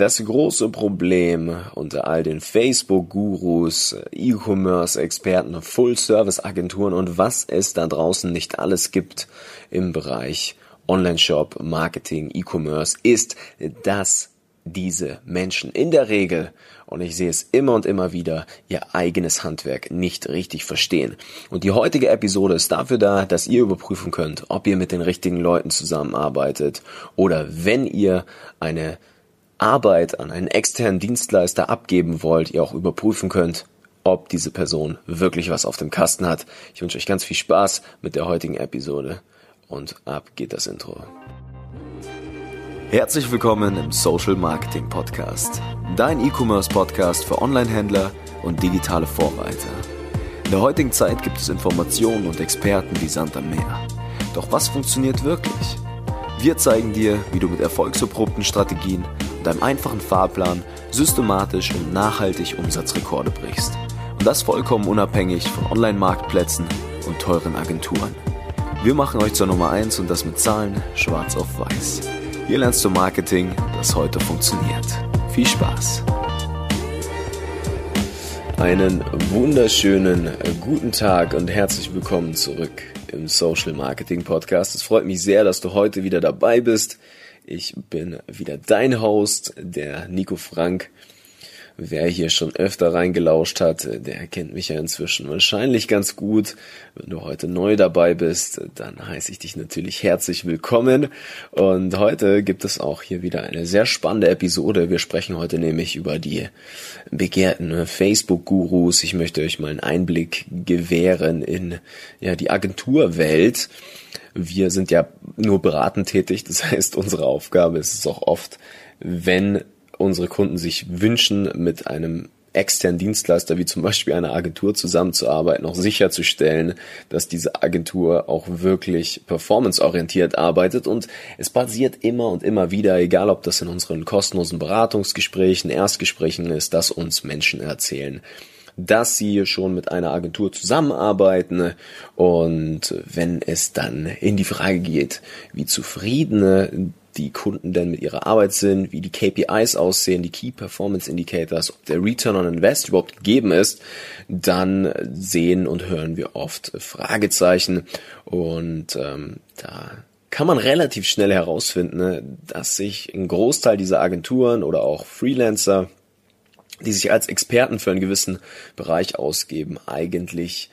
Das große Problem unter all den Facebook-Gurus, E-Commerce-Experten, Full-Service-Agenturen und was es da draußen nicht alles gibt im Bereich Online-Shop, Marketing, E-Commerce ist, dass diese Menschen in der Regel, und ich sehe es immer und immer wieder, ihr eigenes Handwerk nicht richtig verstehen. Und die heutige Episode ist dafür da, dass ihr überprüfen könnt, ob ihr mit den richtigen Leuten zusammenarbeitet oder wenn ihr eine Arbeit an einen externen Dienstleister abgeben wollt, ihr auch überprüfen könnt, ob diese Person wirklich was auf dem Kasten hat. Ich wünsche euch ganz viel Spaß mit der heutigen Episode und ab geht das Intro. Herzlich willkommen im Social Marketing Podcast, dein E-Commerce Podcast für Online-Händler und digitale Vorreiter. In der heutigen Zeit gibt es Informationen und Experten wie Sand am Meer. Doch was funktioniert wirklich? Wir zeigen dir, wie du mit erfolgserprobten Strategien und einem einfachen Fahrplan systematisch und nachhaltig Umsatzrekorde brichst. Und das vollkommen unabhängig von Online-Marktplätzen und teuren Agenturen. Wir machen euch zur Nummer 1 und das mit Zahlen schwarz auf weiß. Hier lernst du Marketing, das heute funktioniert. Viel Spaß! Einen wunderschönen guten Tag und herzlich willkommen zurück im Social Marketing Podcast. Es freut mich sehr, dass du heute wieder dabei bist. Ich bin wieder dein Host, der Nico Frank. Wer hier schon öfter reingelauscht hat, der kennt mich ja inzwischen wahrscheinlich ganz gut. Wenn du heute neu dabei bist, dann heiße ich dich natürlich herzlich willkommen. Und heute gibt es auch hier wieder eine sehr spannende Episode. Wir sprechen heute nämlich über die begehrten Facebook-Gurus. Ich möchte euch mal einen Einblick gewähren in ja, die Agenturwelt. Wir sind ja nur beratend tätig, das heißt, unsere Aufgabe ist es auch oft, wenn unsere Kunden sich wünschen, mit einem externen Dienstleister wie zum Beispiel einer Agentur zusammenzuarbeiten, auch sicherzustellen, dass diese Agentur auch wirklich performanceorientiert arbeitet. Und es basiert immer und immer wieder, egal ob das in unseren kostenlosen Beratungsgesprächen, Erstgesprächen ist, dass uns Menschen erzählen, dass sie schon mit einer Agentur zusammenarbeiten. Und wenn es dann in die Frage geht, wie zufrieden die Kunden denn mit ihrer Arbeit sind, wie die KPIs aussehen, die Key Performance Indicators, ob der Return on Invest überhaupt gegeben ist, dann sehen und hören wir oft Fragezeichen. Und ähm, da kann man relativ schnell herausfinden, ne, dass sich ein Großteil dieser Agenturen oder auch Freelancer, die sich als Experten für einen gewissen Bereich ausgeben, eigentlich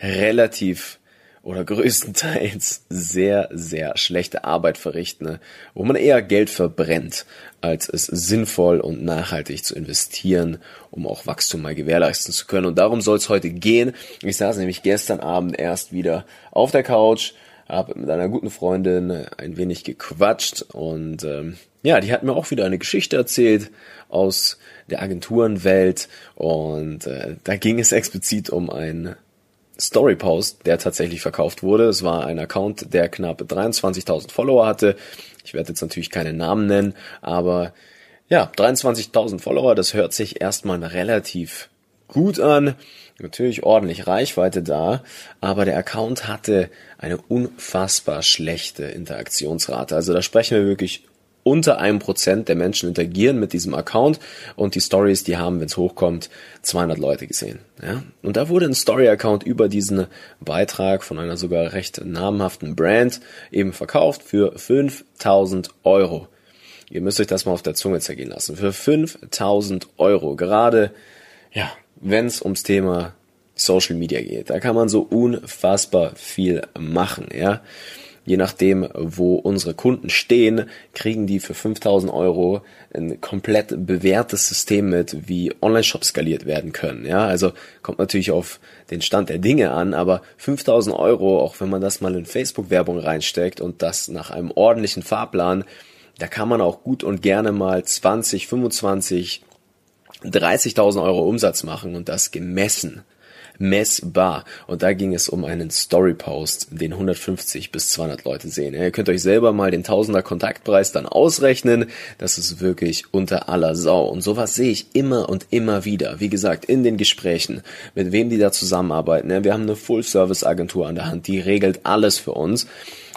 relativ oder größtenteils sehr, sehr schlechte Arbeit verrichten, ne? wo man eher Geld verbrennt, als es sinnvoll und nachhaltig zu investieren, um auch Wachstum mal gewährleisten zu können. Und darum soll es heute gehen. Ich saß nämlich gestern Abend erst wieder auf der Couch, habe mit einer guten Freundin ein wenig gequatscht und ähm, ja, die hat mir auch wieder eine Geschichte erzählt aus der Agenturenwelt und äh, da ging es explizit um ein Story-Post, der tatsächlich verkauft wurde. Es war ein Account, der knapp 23.000 Follower hatte. Ich werde jetzt natürlich keine Namen nennen, aber ja, 23.000 Follower, das hört sich erstmal relativ gut an. Natürlich ordentlich Reichweite da, aber der Account hatte eine unfassbar schlechte Interaktionsrate. Also da sprechen wir wirklich unter einem Prozent der Menschen interagieren mit diesem Account und die Stories, die haben, wenn es hochkommt, 200 Leute gesehen. Ja? Und da wurde ein Story-Account über diesen Beitrag von einer sogar recht namhaften Brand eben verkauft für 5000 Euro. Ihr müsst euch das mal auf der Zunge zergehen lassen. Für 5000 Euro. Gerade, ja, wenn es ums Thema Social Media geht. Da kann man so unfassbar viel machen, ja je nachdem, wo unsere Kunden stehen, kriegen die für 5000 Euro ein komplett bewährtes System mit, wie Online-Shops skaliert werden können. Ja, also kommt natürlich auf den Stand der Dinge an, aber 5000 Euro, auch wenn man das mal in Facebook-Werbung reinsteckt und das nach einem ordentlichen Fahrplan, da kann man auch gut und gerne mal 20, 25, 30.000 Euro Umsatz machen und das gemessen messbar. Und da ging es um einen Story-Post, den 150 bis 200 Leute sehen. Ihr könnt euch selber mal den Tausender Kontaktpreis dann ausrechnen. Das ist wirklich unter aller Sau. Und sowas sehe ich immer und immer wieder. Wie gesagt, in den Gesprächen, mit wem die da zusammenarbeiten. Wir haben eine Full-Service-Agentur an der Hand, die regelt alles für uns.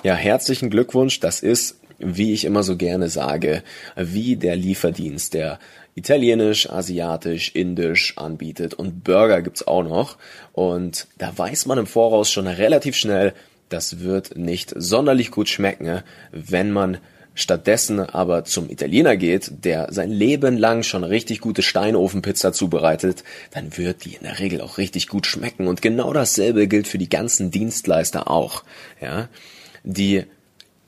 Ja, herzlichen Glückwunsch. Das ist wie ich immer so gerne sage, wie der Lieferdienst, der italienisch, asiatisch, indisch anbietet und Burger gibt's auch noch. Und da weiß man im Voraus schon relativ schnell, das wird nicht sonderlich gut schmecken, wenn man stattdessen aber zum Italiener geht, der sein Leben lang schon richtig gute Steinofenpizza zubereitet, dann wird die in der Regel auch richtig gut schmecken. Und genau dasselbe gilt für die ganzen Dienstleister auch. Ja, die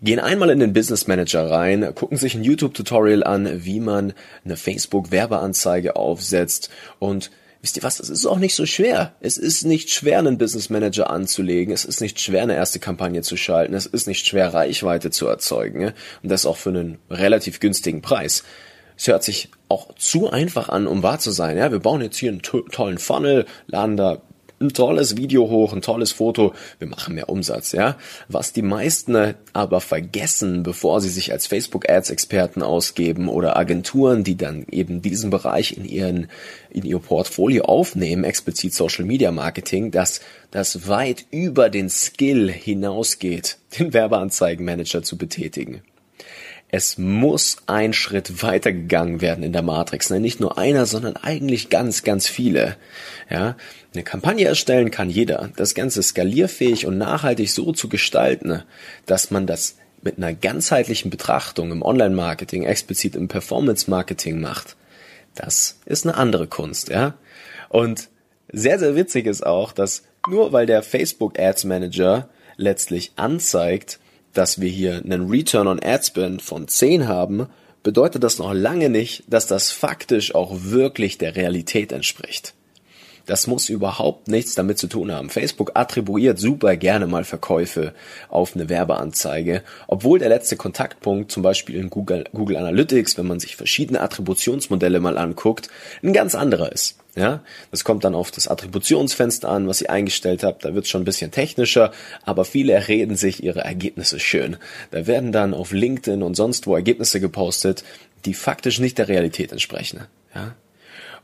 gehen einmal in den Business Manager rein, gucken sich ein YouTube-Tutorial an, wie man eine Facebook-Werbeanzeige aufsetzt und wisst ihr was, es ist auch nicht so schwer. Es ist nicht schwer, einen Business Manager anzulegen. Es ist nicht schwer, eine erste Kampagne zu schalten. Es ist nicht schwer, Reichweite zu erzeugen. Und das auch für einen relativ günstigen Preis. Es hört sich auch zu einfach an, um wahr zu sein. Ja, wir bauen jetzt hier einen to tollen Funnel, laden da ein tolles Video hoch, ein tolles Foto, wir machen mehr Umsatz, ja. Was die meisten aber vergessen, bevor sie sich als Facebook Ads Experten ausgeben oder Agenturen, die dann eben diesen Bereich in ihren, in ihr Portfolio aufnehmen, explizit Social Media Marketing, dass das weit über den Skill hinausgeht, den Werbeanzeigenmanager zu betätigen es muss ein Schritt weitergegangen werden in der Matrix. Ne? Nicht nur einer, sondern eigentlich ganz, ganz viele. Ja, eine Kampagne erstellen kann jeder. Das Ganze skalierfähig und nachhaltig so zu gestalten, dass man das mit einer ganzheitlichen Betrachtung im Online-Marketing, explizit im Performance-Marketing macht. Das ist eine andere Kunst, ja. Und sehr, sehr witzig ist auch, dass nur weil der Facebook Ads Manager letztlich anzeigt, dass wir hier einen Return on Ad Spend von 10 haben, bedeutet das noch lange nicht, dass das faktisch auch wirklich der Realität entspricht. Das muss überhaupt nichts damit zu tun haben. Facebook attribuiert super gerne mal Verkäufe auf eine Werbeanzeige, obwohl der letzte Kontaktpunkt zum Beispiel in Google, Google Analytics, wenn man sich verschiedene Attributionsmodelle mal anguckt, ein ganz anderer ist. Ja, das kommt dann auf das Attributionsfenster an, was ihr eingestellt habt. Da wird es schon ein bisschen technischer, aber viele reden sich ihre Ergebnisse schön. Da werden dann auf LinkedIn und sonst wo Ergebnisse gepostet, die faktisch nicht der Realität entsprechen. Ja,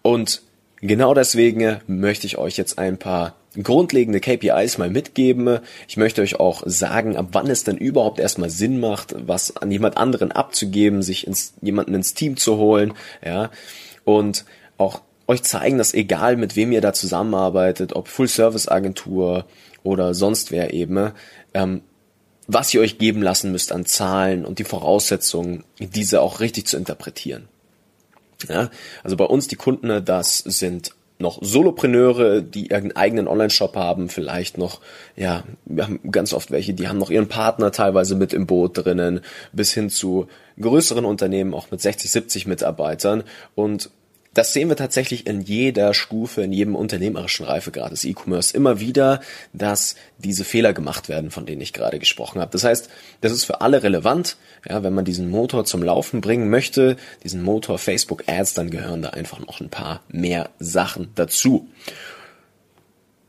und genau deswegen möchte ich euch jetzt ein paar grundlegende KPIs mal mitgeben. Ich möchte euch auch sagen, ab wann es denn überhaupt erstmal Sinn macht, was an jemand anderen abzugeben, sich ins, jemanden ins Team zu holen, ja, und auch euch zeigen, dass egal mit wem ihr da zusammenarbeitet, ob Full-Service-Agentur oder sonst wer eben, ähm, was ihr euch geben lassen müsst an Zahlen und die Voraussetzungen, diese auch richtig zu interpretieren. Ja, also bei uns die Kunden, das sind noch Solopreneure, die ihren eigenen Online-Shop haben, vielleicht noch, ja, wir haben ganz oft welche, die haben noch ihren Partner teilweise mit im Boot drinnen, bis hin zu größeren Unternehmen, auch mit 60, 70 Mitarbeitern. Und das sehen wir tatsächlich in jeder Stufe, in jedem unternehmerischen Reifegrad des E-Commerce immer wieder, dass diese Fehler gemacht werden, von denen ich gerade gesprochen habe. Das heißt, das ist für alle relevant. Ja, wenn man diesen Motor zum Laufen bringen möchte, diesen Motor Facebook Ads, dann gehören da einfach noch ein paar mehr Sachen dazu.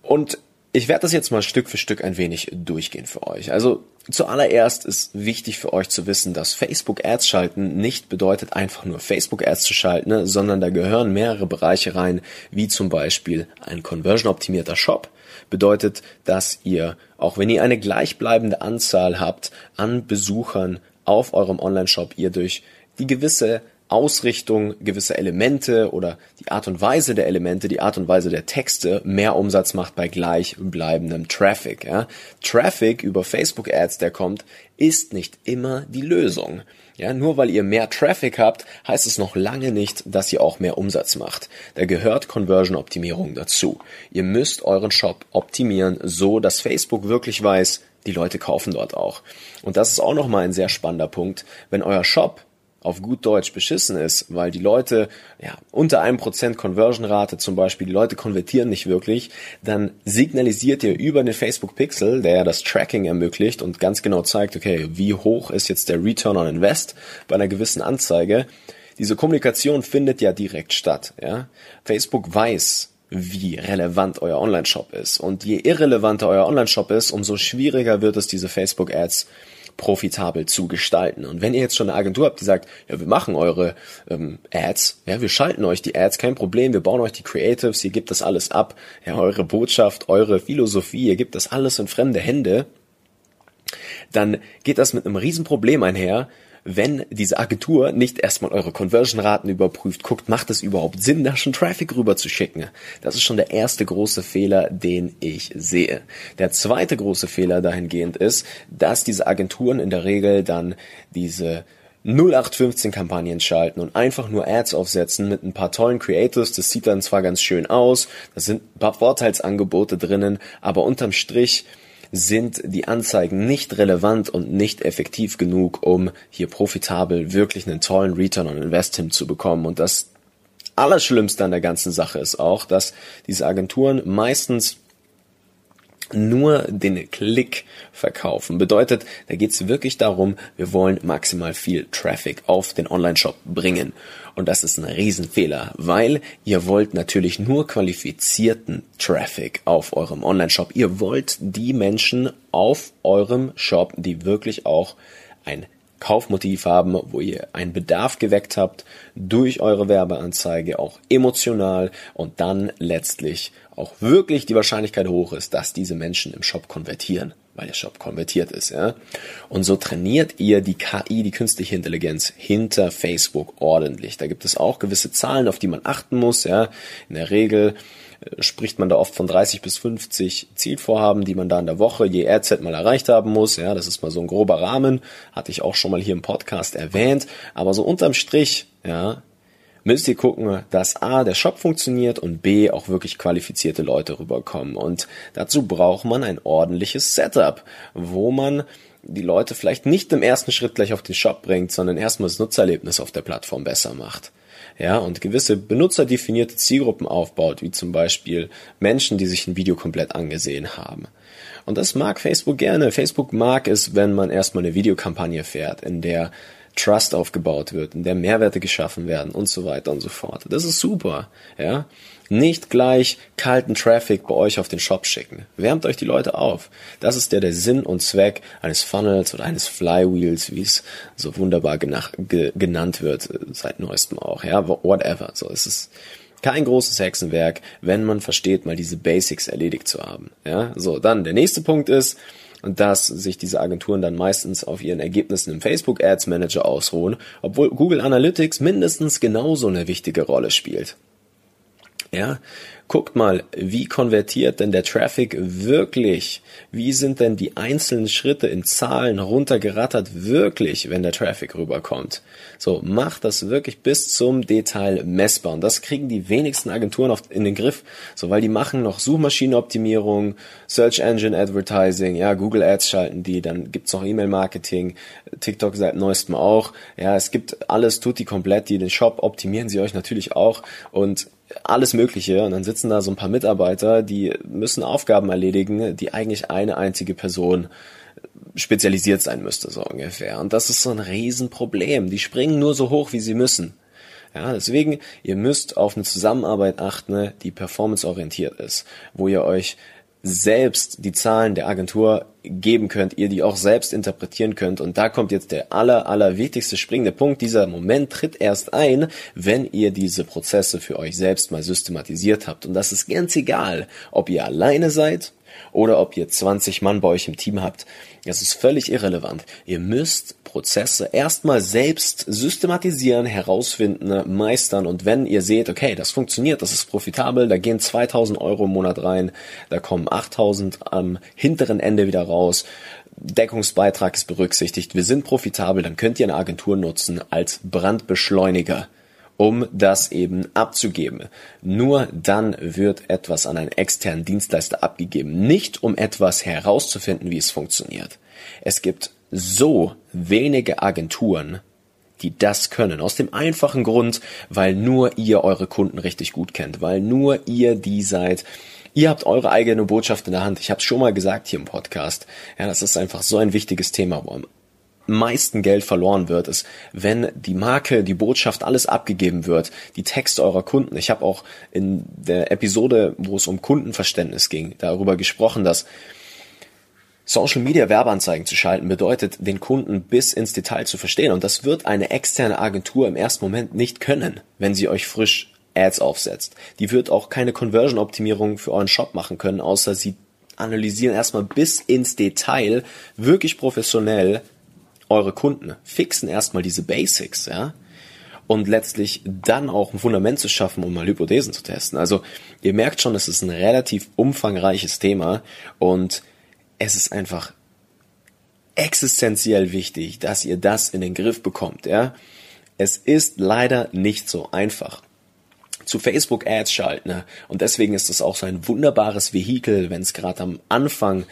Und ich werde das jetzt mal Stück für Stück ein wenig durchgehen für euch. Also zuallererst ist wichtig für euch zu wissen, dass Facebook Ads schalten nicht bedeutet einfach nur Facebook Ads zu schalten, ne, sondern da gehören mehrere Bereiche rein, wie zum Beispiel ein conversion optimierter Shop. Bedeutet, dass ihr, auch wenn ihr eine gleichbleibende Anzahl habt an Besuchern auf eurem Online-Shop, ihr durch die gewisse Ausrichtung gewisse Elemente oder die Art und Weise der Elemente, die Art und Weise der Texte mehr Umsatz macht bei gleichbleibendem Traffic. Ja. Traffic über Facebook Ads, der kommt, ist nicht immer die Lösung. Ja, nur weil ihr mehr Traffic habt, heißt es noch lange nicht, dass ihr auch mehr Umsatz macht. Da gehört Conversion Optimierung dazu. Ihr müsst euren Shop optimieren, so dass Facebook wirklich weiß, die Leute kaufen dort auch. Und das ist auch nochmal ein sehr spannender Punkt. Wenn euer Shop auf gut Deutsch beschissen ist, weil die Leute, ja, unter einem Prozent Conversion-Rate zum Beispiel, die Leute konvertieren nicht wirklich, dann signalisiert ihr über den Facebook Pixel, der ja das Tracking ermöglicht und ganz genau zeigt, okay, wie hoch ist jetzt der Return on Invest bei einer gewissen Anzeige. Diese Kommunikation findet ja direkt statt, ja. Facebook weiß, wie relevant euer Online-Shop ist. Und je irrelevanter euer Online-Shop ist, umso schwieriger wird es, diese Facebook-Ads profitabel zu gestalten. Und wenn ihr jetzt schon eine Agentur habt, die sagt, ja, wir machen eure ähm, Ads, ja, wir schalten euch die Ads, kein Problem, wir bauen euch die Creatives, ihr gebt das alles ab, ja, eure Botschaft, eure Philosophie, ihr gebt das alles in fremde Hände, dann geht das mit einem Riesenproblem einher, wenn diese Agentur nicht erstmal eure Conversion-Raten überprüft, guckt, macht es überhaupt Sinn, da schon Traffic rüber zu schicken. Das ist schon der erste große Fehler, den ich sehe. Der zweite große Fehler dahingehend ist, dass diese Agenturen in der Regel dann diese 0815 Kampagnen schalten und einfach nur Ads aufsetzen mit ein paar tollen Creators. Das sieht dann zwar ganz schön aus, da sind ein paar Vorteilsangebote drinnen, aber unterm Strich sind die Anzeigen nicht relevant und nicht effektiv genug, um hier profitabel wirklich einen tollen Return on Invest hinzubekommen. Und das Allerschlimmste an der ganzen Sache ist auch, dass diese Agenturen meistens nur den Klick verkaufen. Bedeutet, da geht es wirklich darum, wir wollen maximal viel Traffic auf den Online-Shop bringen. Und das ist ein Riesenfehler, weil ihr wollt natürlich nur qualifizierten Traffic auf eurem Online-Shop. Ihr wollt die Menschen auf eurem Shop, die wirklich auch ein Kaufmotiv haben, wo ihr einen Bedarf geweckt habt durch eure Werbeanzeige, auch emotional und dann letztlich auch wirklich die Wahrscheinlichkeit hoch ist, dass diese Menschen im Shop konvertieren, weil der Shop konvertiert ist, ja. Und so trainiert ihr die KI, die künstliche Intelligenz hinter Facebook ordentlich. Da gibt es auch gewisse Zahlen, auf die man achten muss, ja. In der Regel spricht man da oft von 30 bis 50 Zielvorhaben, die man da in der Woche je RZ mal erreicht haben muss. Ja, das ist mal so ein grober Rahmen, hatte ich auch schon mal hier im Podcast erwähnt. Aber so unterm Strich, ja, müsst ihr gucken, dass A, der Shop funktioniert und B, auch wirklich qualifizierte Leute rüberkommen. Und dazu braucht man ein ordentliches Setup, wo man die Leute vielleicht nicht im ersten Schritt gleich auf den Shop bringt, sondern erstmal das Nutzererlebnis auf der Plattform besser macht. Ja, und gewisse benutzerdefinierte Zielgruppen aufbaut, wie zum Beispiel Menschen, die sich ein Video komplett angesehen haben. Und das mag Facebook gerne. Facebook mag es, wenn man erstmal eine Videokampagne fährt, in der Trust aufgebaut wird, in der Mehrwerte geschaffen werden und so weiter und so fort. Das ist super, ja. Nicht gleich kalten Traffic bei euch auf den Shop schicken. Wärmt euch die Leute auf. Das ist der, der Sinn und Zweck eines Funnels oder eines Flywheels, wie es so wunderbar genannt wird, äh, seit neuestem auch, ja. Whatever. So, es ist, kein großes Hexenwerk, wenn man versteht, mal diese Basics erledigt zu haben. Ja, so, dann der nächste Punkt ist, dass sich diese Agenturen dann meistens auf ihren Ergebnissen im Facebook Ads Manager ausruhen, obwohl Google Analytics mindestens genauso eine wichtige Rolle spielt. Ja, guckt mal, wie konvertiert denn der Traffic wirklich? Wie sind denn die einzelnen Schritte in Zahlen runtergerattert wirklich, wenn der Traffic rüberkommt? So, macht das wirklich bis zum Detail messbar. Und das kriegen die wenigsten Agenturen oft in den Griff. So, weil die machen noch Suchmaschinenoptimierung, Search Engine Advertising, ja, Google Ads schalten die, dann gibt's noch E-Mail Marketing, TikTok seit neuestem auch. Ja, es gibt alles, tut die komplett, die den Shop optimieren sie euch natürlich auch. Und alles Mögliche und dann sitzen da so ein paar Mitarbeiter, die müssen Aufgaben erledigen, die eigentlich eine einzige Person spezialisiert sein müsste, so ungefähr. Und das ist so ein Riesenproblem. Die springen nur so hoch, wie sie müssen. Ja, deswegen, ihr müsst auf eine Zusammenarbeit achten, die performanceorientiert ist, wo ihr euch selbst die Zahlen der Agentur geben könnt, ihr die auch selbst interpretieren könnt. Und da kommt jetzt der aller, aller wichtigste springende Punkt. Dieser Moment tritt erst ein, wenn ihr diese Prozesse für euch selbst mal systematisiert habt. Und das ist ganz egal, ob ihr alleine seid oder ob ihr 20 Mann bei euch im Team habt. Das ist völlig irrelevant. Ihr müsst Prozesse erstmal selbst systematisieren, herausfinden, meistern und wenn ihr seht, okay, das funktioniert, das ist profitabel, da gehen 2000 Euro im Monat rein, da kommen 8000 am hinteren Ende wieder raus, Deckungsbeitrag ist berücksichtigt, wir sind profitabel, dann könnt ihr eine Agentur nutzen als Brandbeschleuniger um das eben abzugeben. Nur dann wird etwas an einen externen Dienstleister abgegeben, nicht um etwas herauszufinden, wie es funktioniert. Es gibt so wenige Agenturen, die das können. Aus dem einfachen Grund, weil nur ihr eure Kunden richtig gut kennt, weil nur ihr die seid. Ihr habt eure eigene Botschaft in der Hand. Ich habe es schon mal gesagt hier im Podcast. Ja, das ist einfach so ein wichtiges Thema, wo am meisten Geld verloren wird, ist, wenn die Marke, die Botschaft, alles abgegeben wird, die Texte eurer Kunden. Ich habe auch in der Episode, wo es um Kundenverständnis ging, darüber gesprochen, dass Social Media Werbeanzeigen zu schalten bedeutet, den Kunden bis ins Detail zu verstehen. Und das wird eine externe Agentur im ersten Moment nicht können, wenn sie euch frisch Ads aufsetzt. Die wird auch keine Conversion-Optimierung für euren Shop machen können, außer sie analysieren erstmal bis ins Detail, wirklich professionell, eure Kunden, fixen erstmal diese Basics, ja, und letztlich dann auch ein Fundament zu schaffen, um mal Hypothesen zu testen. Also ihr merkt schon, es ist ein relativ umfangreiches Thema und es ist einfach existenziell wichtig, dass ihr das in den Griff bekommt, ja. Es ist leider nicht so einfach zu Facebook Ads schalten. Ne? Und deswegen ist es auch so ein wunderbares Vehikel, wenn es gerade am Anfang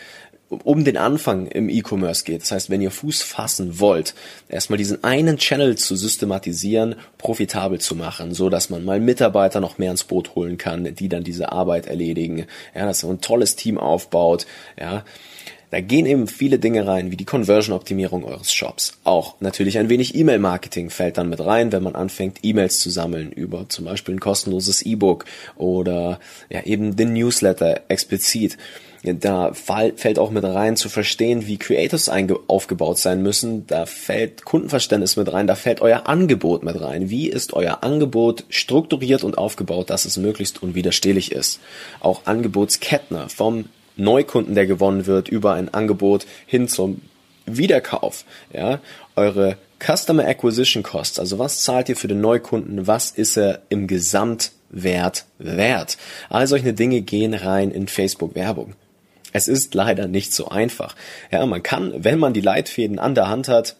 um den Anfang im E-Commerce geht. Das heißt, wenn ihr Fuß fassen wollt, erstmal diesen einen Channel zu systematisieren, profitabel zu machen, so dass man mal Mitarbeiter noch mehr ins Boot holen kann, die dann diese Arbeit erledigen, ja, dass man ein tolles Team aufbaut, ja. Da gehen eben viele Dinge rein, wie die Conversion-Optimierung eures Shops. Auch natürlich ein wenig E-Mail-Marketing fällt dann mit rein, wenn man anfängt, E-Mails zu sammeln über zum Beispiel ein kostenloses E-Book oder ja eben den Newsletter explizit da fällt auch mit rein zu verstehen, wie Creatives aufgebaut sein müssen. Da fällt Kundenverständnis mit rein, da fällt euer Angebot mit rein. Wie ist euer Angebot strukturiert und aufgebaut, dass es möglichst unwiderstehlich ist? Auch Angebotsketten vom Neukunden, der gewonnen wird, über ein Angebot hin zum Wiederkauf. Ja, eure Customer Acquisition Costs, also was zahlt ihr für den Neukunden, was ist er im Gesamtwert wert? All solche Dinge gehen rein in Facebook Werbung. Es ist leider nicht so einfach. Ja, man kann, wenn man die Leitfäden an der Hand hat,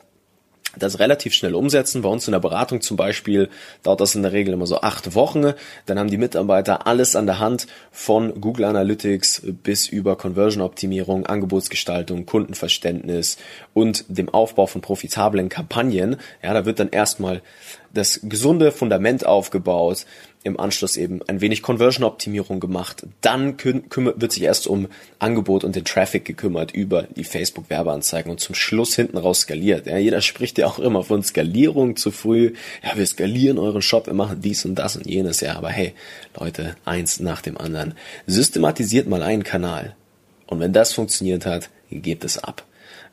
das relativ schnell umsetzen. Bei uns in der Beratung zum Beispiel dauert das in der Regel immer so acht Wochen. Dann haben die Mitarbeiter alles an der Hand von Google Analytics bis über Conversion-Optimierung, Angebotsgestaltung, Kundenverständnis und dem Aufbau von profitablen Kampagnen. Ja, da wird dann erstmal das gesunde Fundament aufgebaut im Anschluss eben ein wenig Conversion-Optimierung gemacht. Dann wird sich erst um Angebot und den Traffic gekümmert über die Facebook-Werbeanzeigen und zum Schluss hinten raus skaliert. Ja, jeder spricht ja auch immer von Skalierung zu früh. Ja, wir skalieren euren Shop, wir machen dies und das und jenes. Ja, aber hey, Leute, eins nach dem anderen. Systematisiert mal einen Kanal. Und wenn das funktioniert hat, gebt es ab.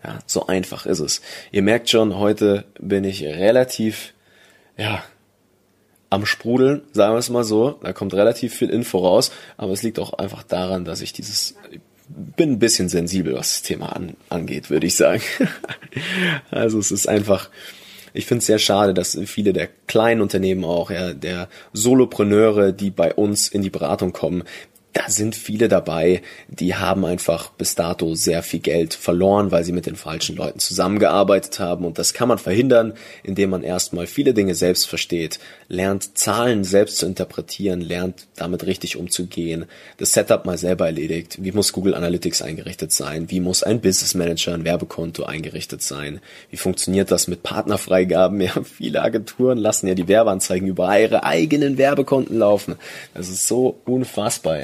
Ja, so einfach ist es. Ihr merkt schon, heute bin ich relativ, ja, am Sprudeln, sagen wir es mal so. Da kommt relativ viel Info raus, aber es liegt auch einfach daran, dass ich dieses bin ein bisschen sensibel, was das Thema an, angeht, würde ich sagen. also es ist einfach, ich finde es sehr schade, dass viele der kleinen Unternehmen auch, ja, der Solopreneure, die bei uns in die Beratung kommen, da sind viele dabei, die haben einfach bis dato sehr viel Geld verloren, weil sie mit den falschen Leuten zusammengearbeitet haben. Und das kann man verhindern, indem man erstmal viele Dinge selbst versteht, lernt Zahlen selbst zu interpretieren, lernt damit richtig umzugehen, das Setup mal selber erledigt. Wie muss Google Analytics eingerichtet sein? Wie muss ein Business Manager, ein Werbekonto eingerichtet sein? Wie funktioniert das mit Partnerfreigaben? Ja, viele Agenturen lassen ja die Werbeanzeigen über ihre eigenen Werbekonten laufen. Das ist so unfassbar,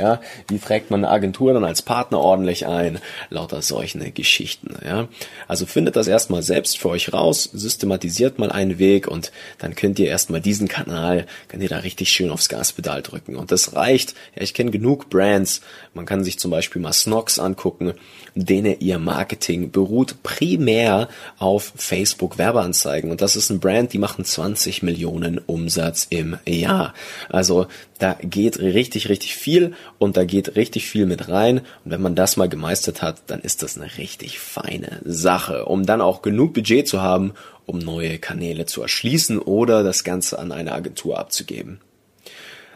Wie trägt man eine Agentur dann als Partner ordentlich ein? Lauter solche Geschichten, ja. Also findet das erstmal selbst für euch raus, systematisiert mal einen Weg und dann könnt ihr erstmal diesen Kanal, könnt ihr da richtig schön aufs Gaspedal drücken. Und das reicht. Ja, ich kenne genug Brands. Man kann sich zum Beispiel mal Snox angucken, denen ihr Marketing beruht primär auf Facebook Werbeanzeigen. Und das ist ein Brand, die machen 20 Millionen Umsatz im Jahr. Also da geht richtig, richtig viel und da geht richtig viel mit rein. Und wenn man das mal gemeistert hat, dann ist das eine richtig feine Sache, um dann auch genug Budget zu haben, um neue Kanäle zu erschließen oder das Ganze an eine Agentur abzugeben.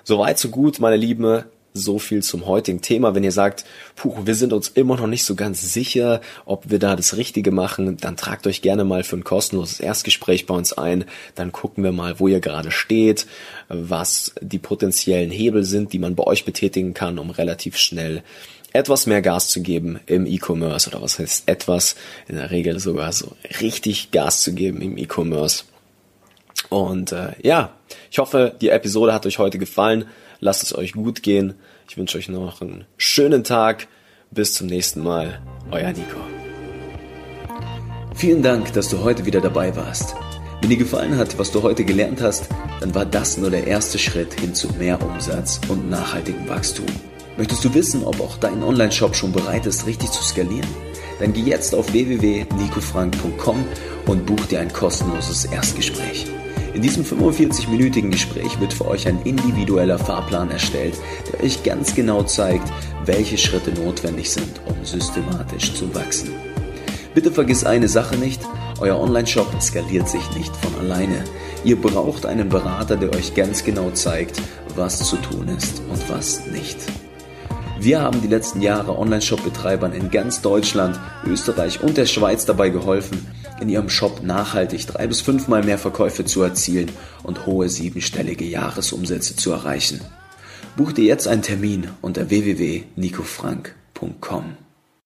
Soweit, so gut, meine Lieben so viel zum heutigen Thema. Wenn ihr sagt, puh, wir sind uns immer noch nicht so ganz sicher, ob wir da das Richtige machen, dann tragt euch gerne mal für ein kostenloses Erstgespräch bei uns ein. Dann gucken wir mal, wo ihr gerade steht, was die potenziellen Hebel sind, die man bei euch betätigen kann, um relativ schnell etwas mehr Gas zu geben im E-Commerce oder was heißt etwas, in der Regel sogar so richtig Gas zu geben im E-Commerce. Und äh, ja, ich hoffe, die Episode hat euch heute gefallen. Lasst es euch gut gehen. Ich wünsche euch noch einen schönen Tag. Bis zum nächsten Mal. Euer Nico. Vielen Dank, dass du heute wieder dabei warst. Wenn dir gefallen hat, was du heute gelernt hast, dann war das nur der erste Schritt hin zu mehr Umsatz und nachhaltigem Wachstum. Möchtest du wissen, ob auch dein Online-Shop schon bereit ist, richtig zu skalieren? Dann geh jetzt auf www.nicofrank.com und buch dir ein kostenloses Erstgespräch. In diesem 45-minütigen Gespräch wird für euch ein individueller Fahrplan erstellt, der euch ganz genau zeigt, welche Schritte notwendig sind, um systematisch zu wachsen. Bitte vergiss eine Sache nicht, Euer Online-Shop skaliert sich nicht von alleine. Ihr braucht einen Berater, der euch ganz genau zeigt, was zu tun ist und was nicht. Wir haben die letzten Jahre Online-Shop-Betreibern in ganz Deutschland, Österreich und der Schweiz dabei geholfen, in ihrem Shop nachhaltig drei bis fünfmal mehr Verkäufe zu erzielen und hohe siebenstellige Jahresumsätze zu erreichen. Buch dir jetzt einen Termin unter www.nicofrank.com.